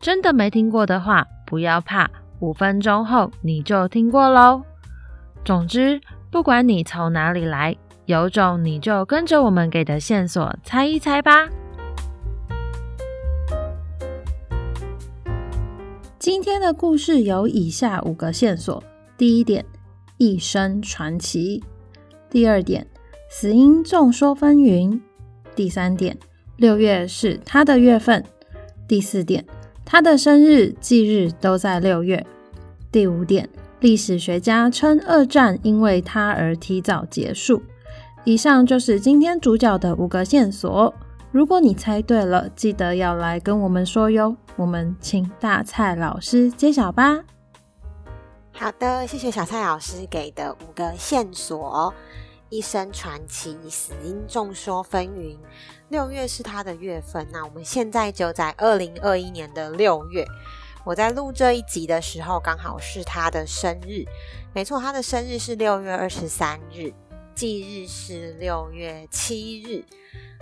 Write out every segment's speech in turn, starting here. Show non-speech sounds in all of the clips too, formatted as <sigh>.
真的没听过的话，不要怕，五分钟后你就听过喽。总之，不管你从哪里来，有种你就跟着我们给的线索猜一猜吧。今天的故事有以下五个线索：第一点。一生传奇。第二点，死因众说纷纭。第三点，六月是他的月份。第四点，他的生日忌日都在六月。第五点，历史学家称二战因为他而提早结束。以上就是今天主角的五个线索。如果你猜对了，记得要来跟我们说哟。我们请大蔡老师揭晓吧。好的，谢谢小蔡老师给的五个线索：一生传奇，死因众说纷纭，六月是他的月份。那我们现在就在二零二一年的六月，我在录这一集的时候，刚好是他的生日。没错，他的生日是六月二十三日，忌日是六月七日。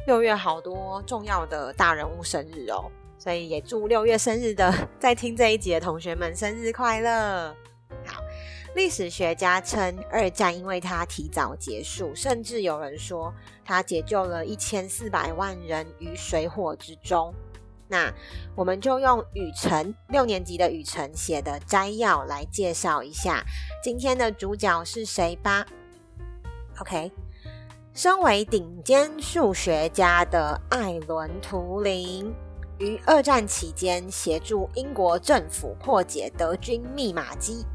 六月好多重要的大人物生日哦，所以也祝六月生日的 <laughs> 在听这一集的同学们生日快乐。好，历史学家称二战因为它提早结束，甚至有人说他解救了一千四百万人于水火之中。那我们就用雨辰六年级的雨辰写的摘要来介绍一下今天的主角是谁吧。OK，身为顶尖数学家的艾伦图灵，于二战期间协助英国政府破解德军密码机。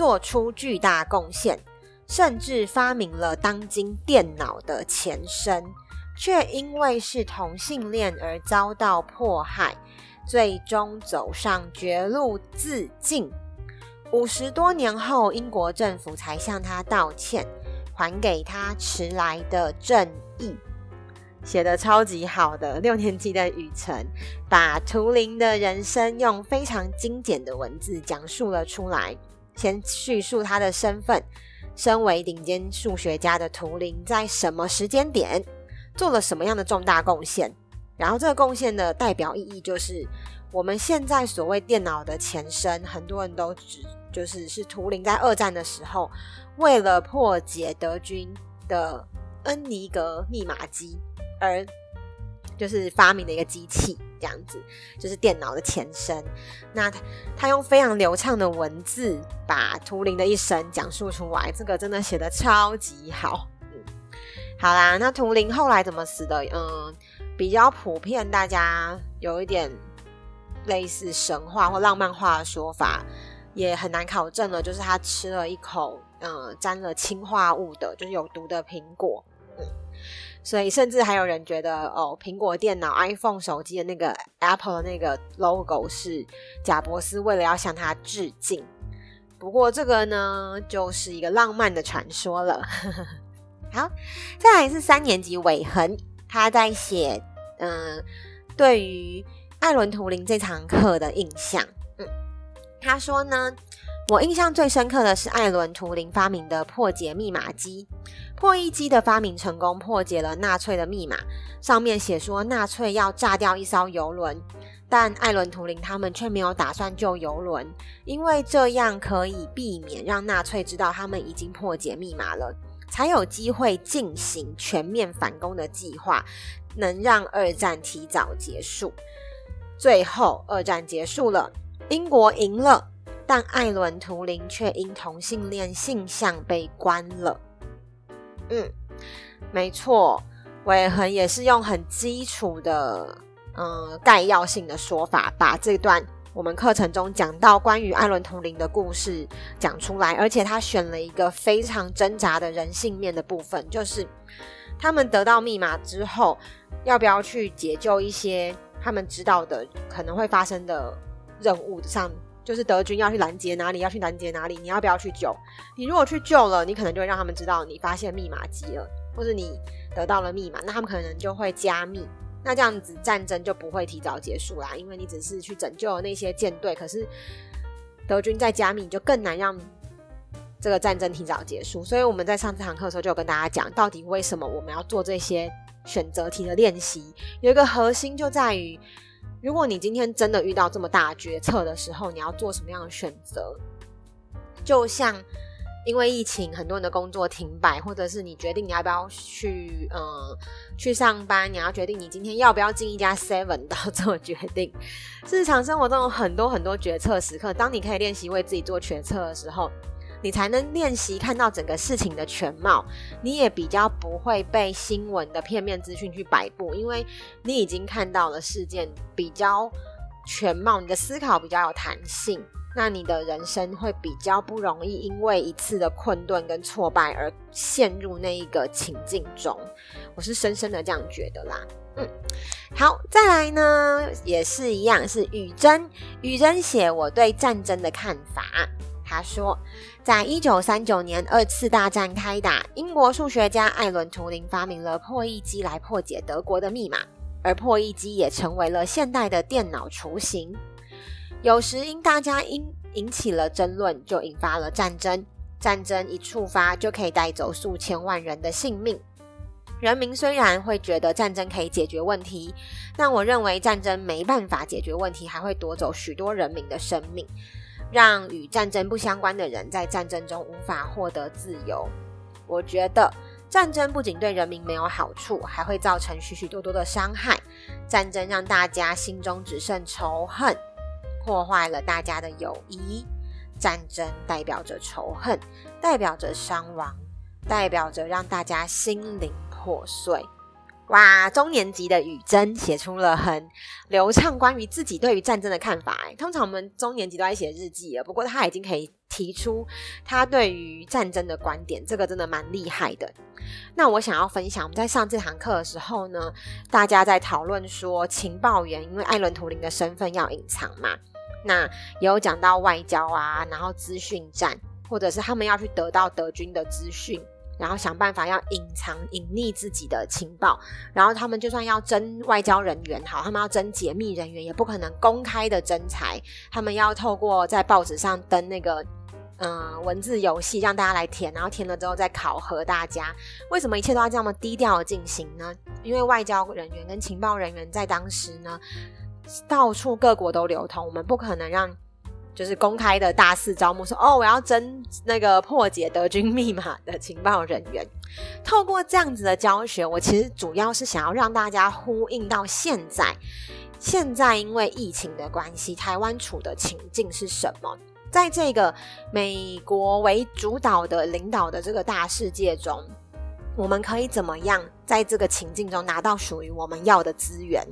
做出巨大贡献，甚至发明了当今电脑的前身，却因为是同性恋而遭到迫害，最终走上绝路自尽。五十多年后，英国政府才向他道歉，还给他迟来的正义。写的超级好的六年级的雨辰，把图灵的人生用非常精简的文字讲述了出来。先叙述他的身份，身为顶尖数学家的图灵，在什么时间点做了什么样的重大贡献？然后这个贡献的代表意义就是，我们现在所谓电脑的前身，很多人都指就是是图灵在二战的时候，为了破解德军的恩尼格密码机而就是发明的一个机器。这样子就是电脑的前身。那他他用非常流畅的文字把图灵的一生讲述出来，这个真的写得超级好。嗯，好啦，那图灵后来怎么死的？嗯，比较普遍，大家有一点类似神话或浪漫化的说法，也很难考证了。就是他吃了一口嗯沾了氰化物的，就是有毒的苹果。嗯。所以，甚至还有人觉得，哦，苹果电脑 iPhone 手机的那个 Apple 的那个 logo 是贾伯斯为了要向他致敬。不过，这个呢，就是一个浪漫的传说了。<laughs> 好，再来是三年级尾恒，他在写，嗯、呃，对于艾伦图灵这堂课的印象。嗯，他说呢。我印象最深刻的是艾伦图灵发明的破解密码机。破译机的发明成功，破解了纳粹的密码。上面写说纳粹要炸掉一艘游轮，但艾伦图灵他们却没有打算救游轮，因为这样可以避免让纳粹知道他们已经破解密码了，才有机会进行全面反攻的计划，能让二战提早结束。最后，二战结束了，英国赢了。但艾伦图灵却因同性恋性向被关了。嗯，没错，尾横也是用很基础的、嗯概要性的说法，把这段我们课程中讲到关于艾伦图灵的故事讲出来，而且他选了一个非常挣扎的人性面的部分，就是他们得到密码之后，要不要去解救一些他们知道的可能会发生的。任务上，就是德军要去拦截哪里，要去拦截哪里，你要不要去救？你如果去救了，你可能就会让他们知道你发现密码机了，或者你得到了密码，那他们可能就会加密，那这样子战争就不会提早结束啦，因为你只是去拯救了那些舰队，可是德军在加密，就更难让这个战争提早结束。所以我们在上这堂课的时候就有跟大家讲，到底为什么我们要做这些选择题的练习？有一个核心就在于。如果你今天真的遇到这么大决策的时候，你要做什么样的选择？就像因为疫情，很多人的工作停摆，或者是你决定你要不要去呃去上班，你要决定你今天要不要进一家 Seven 的 <laughs> 这种决定。日常生活中有很多很多决策时刻，当你可以练习为自己做决策的时候。你才能练习看到整个事情的全貌，你也比较不会被新闻的片面资讯去摆布，因为你已经看到了事件比较全貌，你的思考比较有弹性，那你的人生会比较不容易因为一次的困顿跟挫败而陷入那一个情境中。我是深深的这样觉得啦。嗯，好，再来呢，也是一样，是雨珍，雨珍写我对战争的看法。他说，在一九三九年二次大战开打，英国数学家艾伦图灵发明了破译机来破解德国的密码，而破译机也成为了现代的电脑雏形。有时因大家因引起了争论，就引发了战争。战争一触发，就可以带走数千万人的性命。人民虽然会觉得战争可以解决问题，但我认为战争没办法解决问题，还会夺走许多人民的生命。让与战争不相关的人在战争中无法获得自由。我觉得战争不仅对人民没有好处，还会造成许许多多的伤害。战争让大家心中只剩仇恨，破坏了大家的友谊。战争代表着仇恨，代表着伤亡，代表着让大家心灵破碎。哇，中年级的雨珍写出了很流畅关于自己对于战争的看法。哎，通常我们中年级都在写日记了，不过他已经可以提出他对于战争的观点，这个真的蛮厉害的。那我想要分享，我们在上这堂课的时候呢，大家在讨论说情报员因为艾伦图灵的身份要隐藏嘛，那也有讲到外交啊，然后资讯战，或者是他们要去得到德军的资讯。然后想办法要隐藏、隐匿自己的情报，然后他们就算要征外交人员，好，他们要征解密人员，也不可能公开的征才，他们要透过在报纸上登那个，嗯、文字游戏让大家来填，然后填了之后再考核大家。为什么一切都要这么低调的进行呢？因为外交人员跟情报人员在当时呢，到处各国都流通，我们不可能让。就是公开的大肆招募说，哦，我要征那个破解德军密码的情报人员。透过这样子的教学，我其实主要是想要让大家呼应到现在。现在因为疫情的关系，台湾处的情境是什么？在这个美国为主导的领导的这个大世界中，我们可以怎么样在这个情境中拿到属于我们要的资源？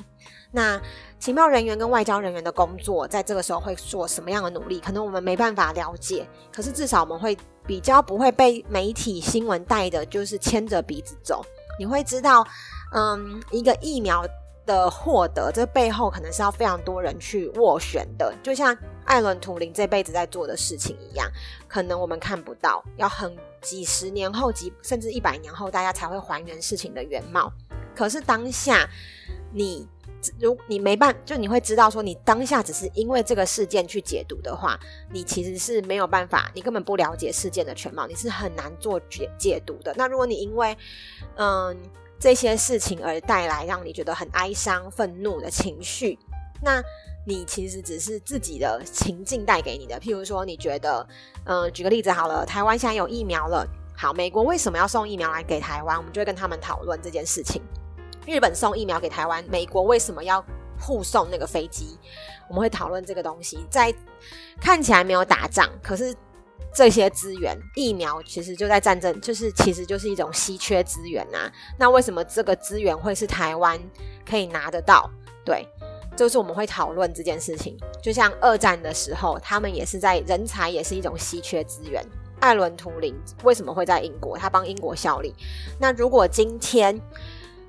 那情报人员跟外交人员的工作，在这个时候会做什么样的努力？可能我们没办法了解，可是至少我们会比较不会被媒体新闻带的，就是牵着鼻子走。你会知道，嗯，一个疫苗的获得，这背后可能是要非常多人去斡旋的，就像艾伦图灵这辈子在做的事情一样，可能我们看不到，要很几十年后，几甚至一百年后，大家才会还原事情的原貌。可是当下，你。如你没办，就你会知道说，你当下只是因为这个事件去解读的话，你其实是没有办法，你根本不了解事件的全貌，你是很难做解解读的。那如果你因为嗯这些事情而带来让你觉得很哀伤、愤怒的情绪，那你其实只是自己的情境带给你的。譬如说，你觉得嗯，举个例子好了，台湾现在有疫苗了，好，美国为什么要送疫苗来给台湾？我们就会跟他们讨论这件事情。日本送疫苗给台湾，美国为什么要护送那个飞机？我们会讨论这个东西。在看起来没有打仗，可是这些资源，疫苗其实就在战争，就是其实就是一种稀缺资源啊。那为什么这个资源会是台湾可以拿得到？对，就是我们会讨论这件事情。就像二战的时候，他们也是在人才也是一种稀缺资源。艾伦图灵为什么会在英国？他帮英国效力。那如果今天，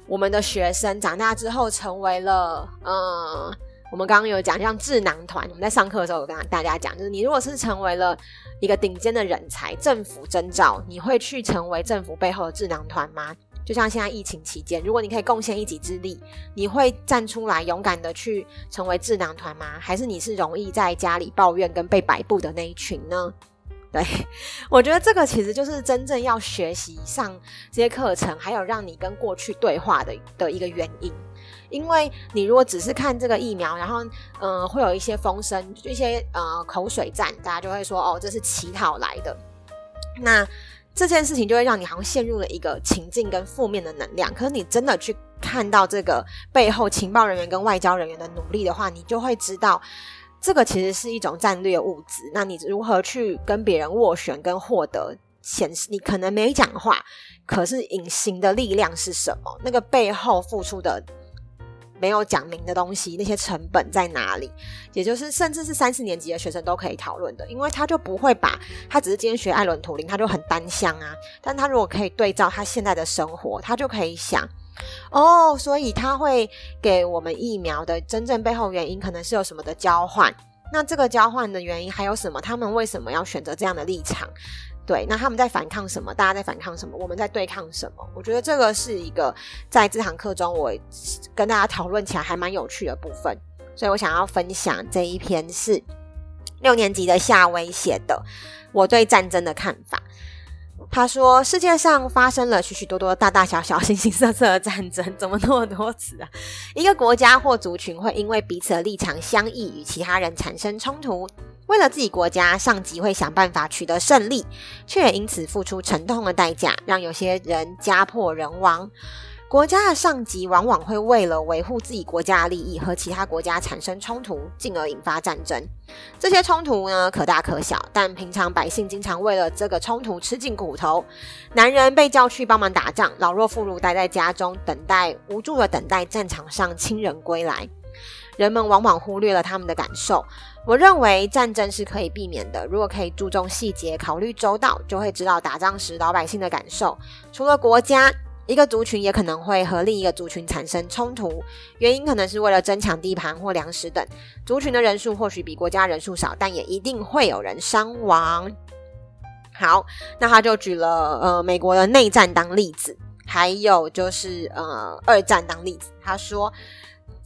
我们的学生长大之后成为了，嗯，我们刚刚有讲，像智囊团，我们在上课的时候有跟大家讲，就是你如果是成为了一个顶尖的人才，政府征召，你会去成为政府背后的智囊团吗？就像现在疫情期间，如果你可以贡献一己之力，你会站出来勇敢的去成为智囊团吗？还是你是容易在家里抱怨跟被摆布的那一群呢？对，我觉得这个其实就是真正要学习上这些课程，还有让你跟过去对话的的一个原因。因为你如果只是看这个疫苗，然后嗯、会有一些风声，一些呃口水战，大家就会说哦，这是乞讨来的。那这件事情就会让你好像陷入了一个情境跟负面的能量。可是你真的去看到这个背后情报人员跟外交人员的努力的话，你就会知道。这个其实是一种战略物资，那你如何去跟别人斡旋跟获得显示？你可能没讲话，可是隐形的力量是什么？那个背后付出的没有讲明的东西，那些成本在哪里？也就是甚至是三四年级的学生都可以讨论的，因为他就不会把他只是今天学艾伦图灵，他就很单向啊。但他如果可以对照他现在的生活，他就可以想。哦，所以他会给我们疫苗的真正背后原因，可能是有什么的交换。那这个交换的原因还有什么？他们为什么要选择这样的立场？对，那他们在反抗什么？大家在反抗什么？我们在对抗什么？我觉得这个是一个在这堂课中我跟大家讨论起来还蛮有趣的部分。所以我想要分享这一篇是六年级的夏威写的我对战争的看法。他说：“世界上发生了许许多多大大小小、形形色色的战争，怎么那么多次啊？一个国家或族群会因为彼此的立场相异，与其他人产生冲突。为了自己国家，上级会想办法取得胜利，却也因此付出沉痛的代价，让有些人家破人亡。”国家的上级往往会为了维护自己国家的利益和其他国家产生冲突，进而引发战争。这些冲突呢，可大可小，但平常百姓经常为了这个冲突吃尽苦头。男人被叫去帮忙打仗，老弱妇孺待在家中等待，无助的等待战场上亲人归来。人们往往忽略了他们的感受。我认为战争是可以避免的，如果可以注重细节，考虑周到，就会知道打仗时老百姓的感受。除了国家。一个族群也可能会和另一个族群产生冲突，原因可能是为了争抢地盘或粮食等。族群的人数或许比国家人数少，但也一定会有人伤亡。好，那他就举了呃美国的内战当例子，还有就是呃二战当例子。他说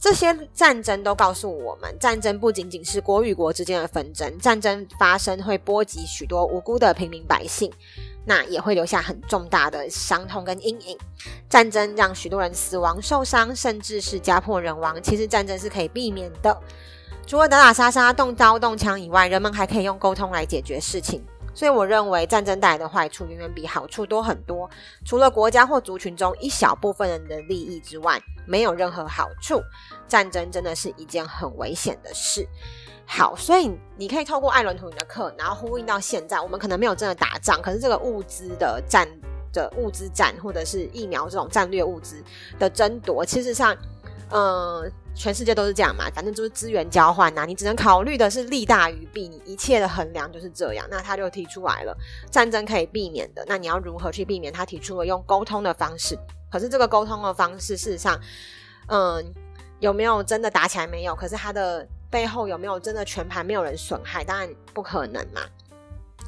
这些战争都告诉我们，战争不仅仅是国与国之间的纷争，战争发生会波及许多无辜的平民百姓。那也会留下很重大的伤痛跟阴影。战争让许多人死亡、受伤，甚至是家破人亡。其实战争是可以避免的，除了打打杀杀、动刀动枪以外，人们还可以用沟通来解决事情。所以我认为战争带来的坏处远远比好处多很多。除了国家或族群中一小部分人的利益之外，没有任何好处。战争真的是一件很危险的事。好，所以你可以透过艾伦图灵的课，然后呼应到现在，我们可能没有真的打仗，可是这个物资的战的物资战，或者是疫苗这种战略物资的争夺，其实上，呃，全世界都是这样嘛，反正就是资源交换呐，你只能考虑的是利大于弊，你一切的衡量就是这样。那他就提出来了，战争可以避免的，那你要如何去避免？他提出了用沟通的方式，可是这个沟通的方式，事实上，嗯、有没有真的打起来？没有，可是他的。背后有没有真的全盘没有人损害？当然不可能嘛。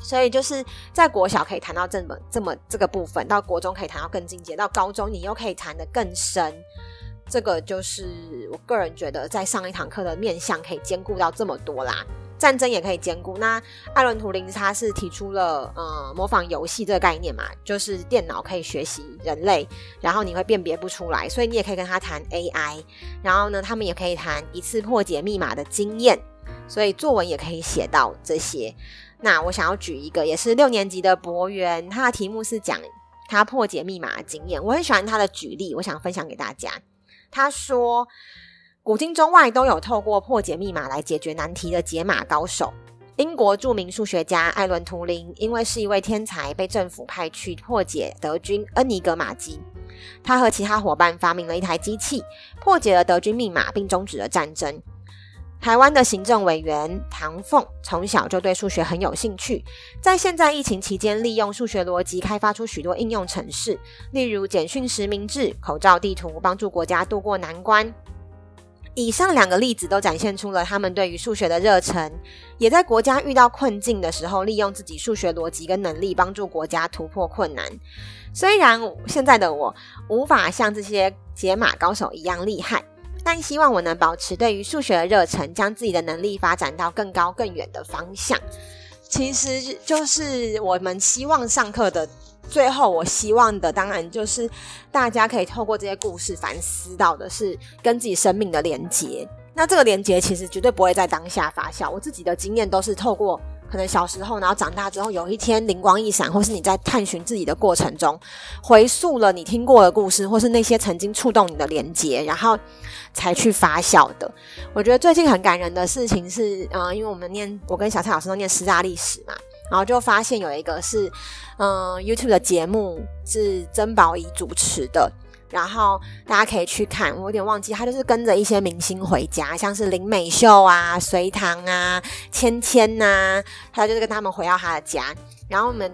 所以就是在国小可以谈到这么这么这个部分，到国中可以谈到更进阶，到高中你又可以谈得更深。这个就是我个人觉得在上一堂课的面向可以兼顾到这么多啦。战争也可以兼顾。那艾伦图灵他是提出了呃模仿游戏这个概念嘛，就是电脑可以学习人类，然后你会辨别不出来，所以你也可以跟他谈 AI。然后呢，他们也可以谈一次破解密码的经验，所以作文也可以写到这些。那我想要举一个，也是六年级的博源，他的题目是讲他破解密码的经验。我很喜欢他的举例，我想分享给大家。他说。古今中外都有透过破解密码来解决难题的解码高手。英国著名数学家艾伦图灵因为是一位天才，被政府派去破解德军恩尼格玛机。他和其他伙伴发明了一台机器，破解了德军密码，并终止了战争。台湾的行政委员唐凤从小就对数学很有兴趣，在现在疫情期间，利用数学逻辑开发出许多应用程式，例如简讯实名制、口罩地图，帮助国家渡过难关。以上两个例子都展现出了他们对于数学的热忱，也在国家遇到困境的时候，利用自己数学逻辑跟能力帮助国家突破困难。虽然现在的我无法像这些解码高手一样厉害，但希望我能保持对于数学的热忱，将自己的能力发展到更高更远的方向。其实就是我们希望上课的最后，我希望的当然就是大家可以透过这些故事反思到的是跟自己生命的连结。那这个连结其实绝对不会在当下发酵，我自己的经验都是透过。可能小时候，然后长大之后，有一天灵光一闪，或是你在探寻自己的过程中，回溯了你听过的故事，或是那些曾经触动你的连接，然后才去发酵的。我觉得最近很感人的事情是，呃，因为我们念，我跟小蔡老师都念师大历史嘛，然后就发现有一个是，嗯、呃，YouTube 的节目是曾宝仪主持的。然后大家可以去看，我有点忘记，他就是跟着一些明星回家，像是林美秀啊、隋棠啊、芊芊呐，他就是跟他们回到他的家。然后我们，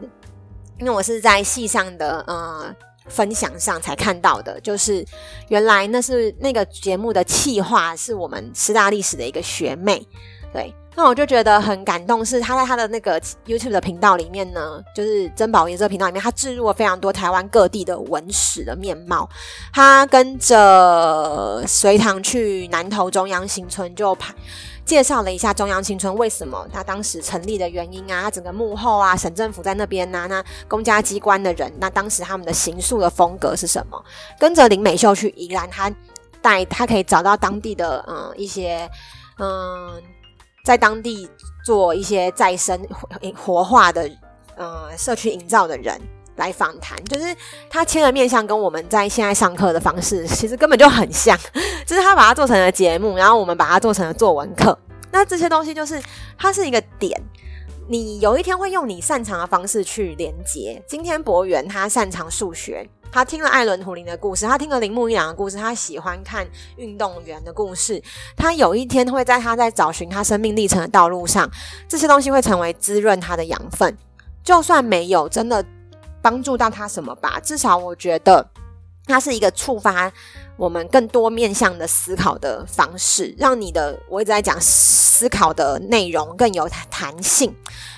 因为我是在系上的呃分享上才看到的，就是原来那是那个节目的企划是我们师大历史的一个学妹，对。那我就觉得很感动，是他在他的那个 YouTube 的频道里面呢，就是曾宝仪这个频道里面，他置入了非常多台湾各地的文史的面貌。他跟着隋唐去南投中央新村，就拍介绍了一下中央新村为什么他当时成立的原因啊，他整个幕后啊，省政府在那边呐、啊，那公家机关的人，那当时他们的行述的风格是什么？跟着林美秀去宜兰，他带他可以找到当地的嗯一些嗯。在当地做一些再生活化的呃社区营造的人来访谈，就是他切的面向跟我们在现在上课的方式其实根本就很像，就是他把它做成了节目，然后我们把它做成了作文课。那这些东西就是它是一个点，你有一天会用你擅长的方式去连接。今天博源他擅长数学。他听了艾伦图灵的故事，他听了铃木一郎的故事，他喜欢看运动员的故事。他有一天会在他在找寻他生命历程的道路上，这些东西会成为滋润他的养分。就算没有真的帮助到他什么吧，至少我觉得它是一个触发我们更多面向的思考的方式，让你的我一直在讲思考的内容更有弹性。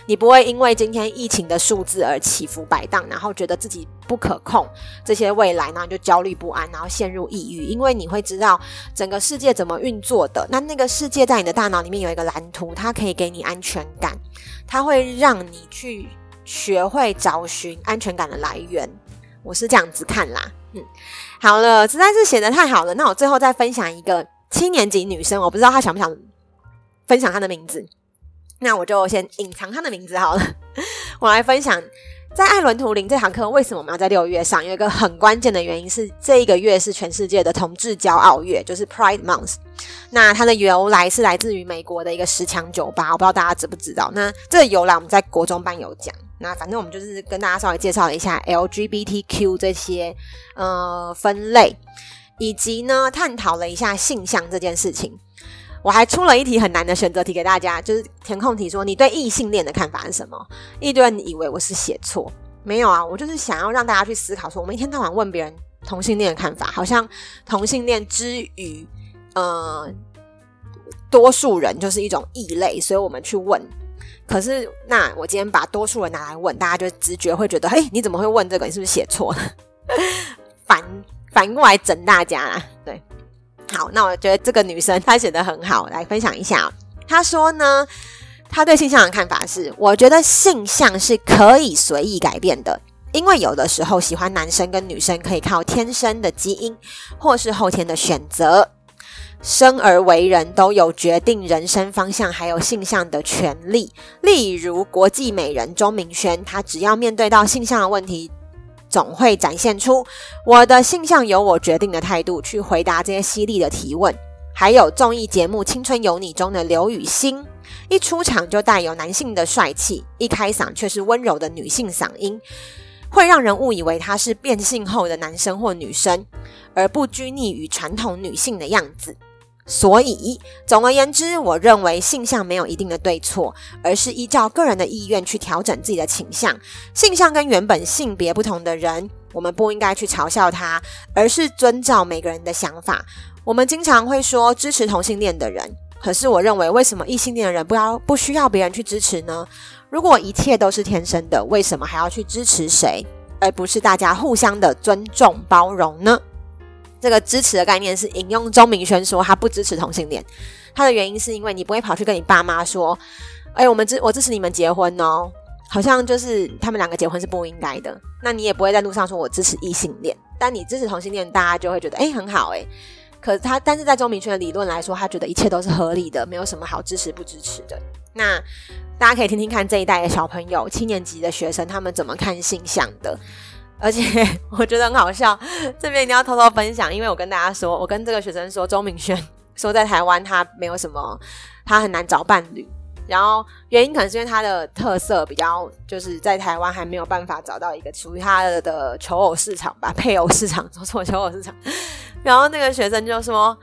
你不会因为今天疫情的数字而起伏摆荡，然后觉得自己不可控这些未来，然后就焦虑不安，然后陷入抑郁。因为你会知道整个世界怎么运作的。那那个世界在你的大脑里面有一个蓝图，它可以给你安全感，它会让你去学会找寻安全感的来源。我是这样子看啦。嗯，好了，实在是写的太好了。那我最后再分享一个七年级女生，我不知道她想不想分享她的名字。那我就先隐藏她的名字好了。<laughs> 我来分享，在艾伦图灵这堂课，为什么我们要在六月上？有一个很关键的原因是，这一个月是全世界的同志骄傲月，就是 Pride Month。那它的由来是来自于美国的一个十强酒吧，我不知道大家知不知道。那这个由来我们在国中班有讲。那反正我们就是跟大家稍微介绍了一下 LGBTQ 这些呃分类，以及呢探讨了一下性向这件事情。我还出了一题很难的选择题给大家，就是填空题，说你对异性恋的看法是什么？一堆人以为我是写错，没有啊，我就是想要让大家去思考，说我们一天到晚问别人同性恋的看法，好像同性恋之于呃多数人就是一种异类，所以我们去问。可是那我今天把多数人拿来问，大家就直觉会觉得，嘿，你怎么会问这个？你是不是写错了？<laughs> 反反过来整大家啦，对。好，那我觉得这个女生她写得很好，来分享一下。她说呢，她对性向的看法是：我觉得性向是可以随意改变的，因为有的时候喜欢男生跟女生可以靠天生的基因或是后天的选择。生而为人都有决定人生方向还有性向的权利。例如国际美人钟明轩，她只要面对到性向的问题。总会展现出我的性向由我决定的态度去回答这些犀利的提问。还有综艺节目《青春有你》中的刘雨昕，一出场就带有男性的帅气，一开嗓却是温柔的女性嗓音，会让人误以为他是变性后的男生或女生，而不拘泥于传统女性的样子。所以，总而言之，我认为性向没有一定的对错，而是依照个人的意愿去调整自己的倾向。性向跟原本性别不同的人，我们不应该去嘲笑他，而是遵照每个人的想法。我们经常会说支持同性恋的人，可是我认为，为什么异性恋的人不要不需要别人去支持呢？如果一切都是天生的，为什么还要去支持谁，而不是大家互相的尊重包容呢？这个支持的概念是引用钟明轩说他不支持同性恋，他的原因是因为你不会跑去跟你爸妈说，哎，我们支我支持你们结婚哦，好像就是他们两个结婚是不应该的。那你也不会在路上说我支持异性恋，但你支持同性恋，大家就会觉得哎很好哎。可是他，但是在钟明轩的理论来说，他觉得一切都是合理的，没有什么好支持不支持的。那大家可以听听看这一代的小朋友，七年级的学生他们怎么看性向的。而且 <laughs> 我觉得很好笑，这边一定要偷偷分享，因为我跟大家说，我跟这个学生说，钟明轩 <laughs> 说在台湾他没有什么，他很难找伴侣，然后原因可能是因为他的特色比较，就是在台湾还没有办法找到一个属于他的求偶市场吧，配偶市场，说错求偶市场。<laughs> 然后那个学生就说：“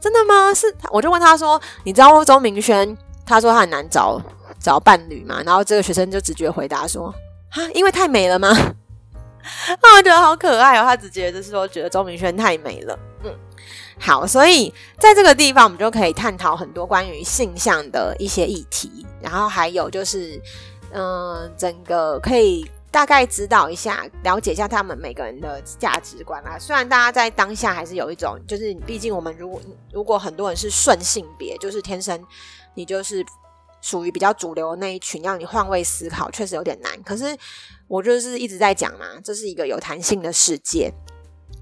真的吗？是？”我就问他说：“你知道钟明轩？”他说他很难找找伴侣嘛。然后这个学生就直觉回答说：“啊，因为太美了吗？” <laughs> 那我觉得好可爱哦，他直觉就是说觉得周明轩太美了。嗯，好，所以在这个地方我们就可以探讨很多关于性向的一些议题，然后还有就是，嗯、呃，整个可以大概指导一下，了解一下他们每个人的价值观啊。虽然大家在当下还是有一种，就是毕竟我们如果如果很多人是顺性别，就是天生你就是属于比较主流的那一群，让你换位思考确实有点难。可是。我就是一直在讲嘛，这是一个有弹性的世界，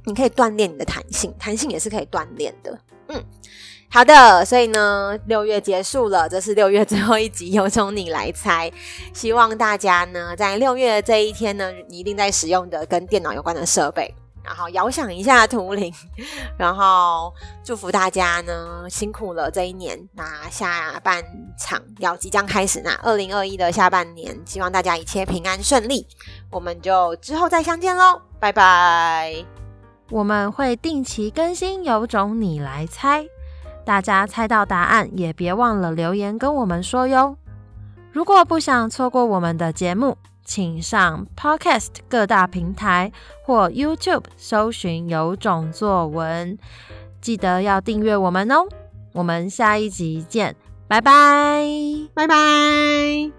你可以锻炼你的弹性，弹性也是可以锻炼的。嗯，好的，所以呢，六月结束了，这是六月最后一集，有种你来猜。希望大家呢，在六月的这一天呢，你一定在使用的跟电脑有关的设备。然后遥想一下图灵，<laughs> 然后祝福大家呢，辛苦了这一年。那下半场要即将开始，那二零二一的下半年，希望大家一切平安顺利。我们就之后再相见喽，拜拜。我们会定期更新，有种你来猜。大家猜到答案也别忘了留言跟我们说哟。如果不想错过我们的节目，请上 Podcast 各大平台或 YouTube 搜寻“有种作文”，记得要订阅我们哦。我们下一集见，拜拜，拜拜。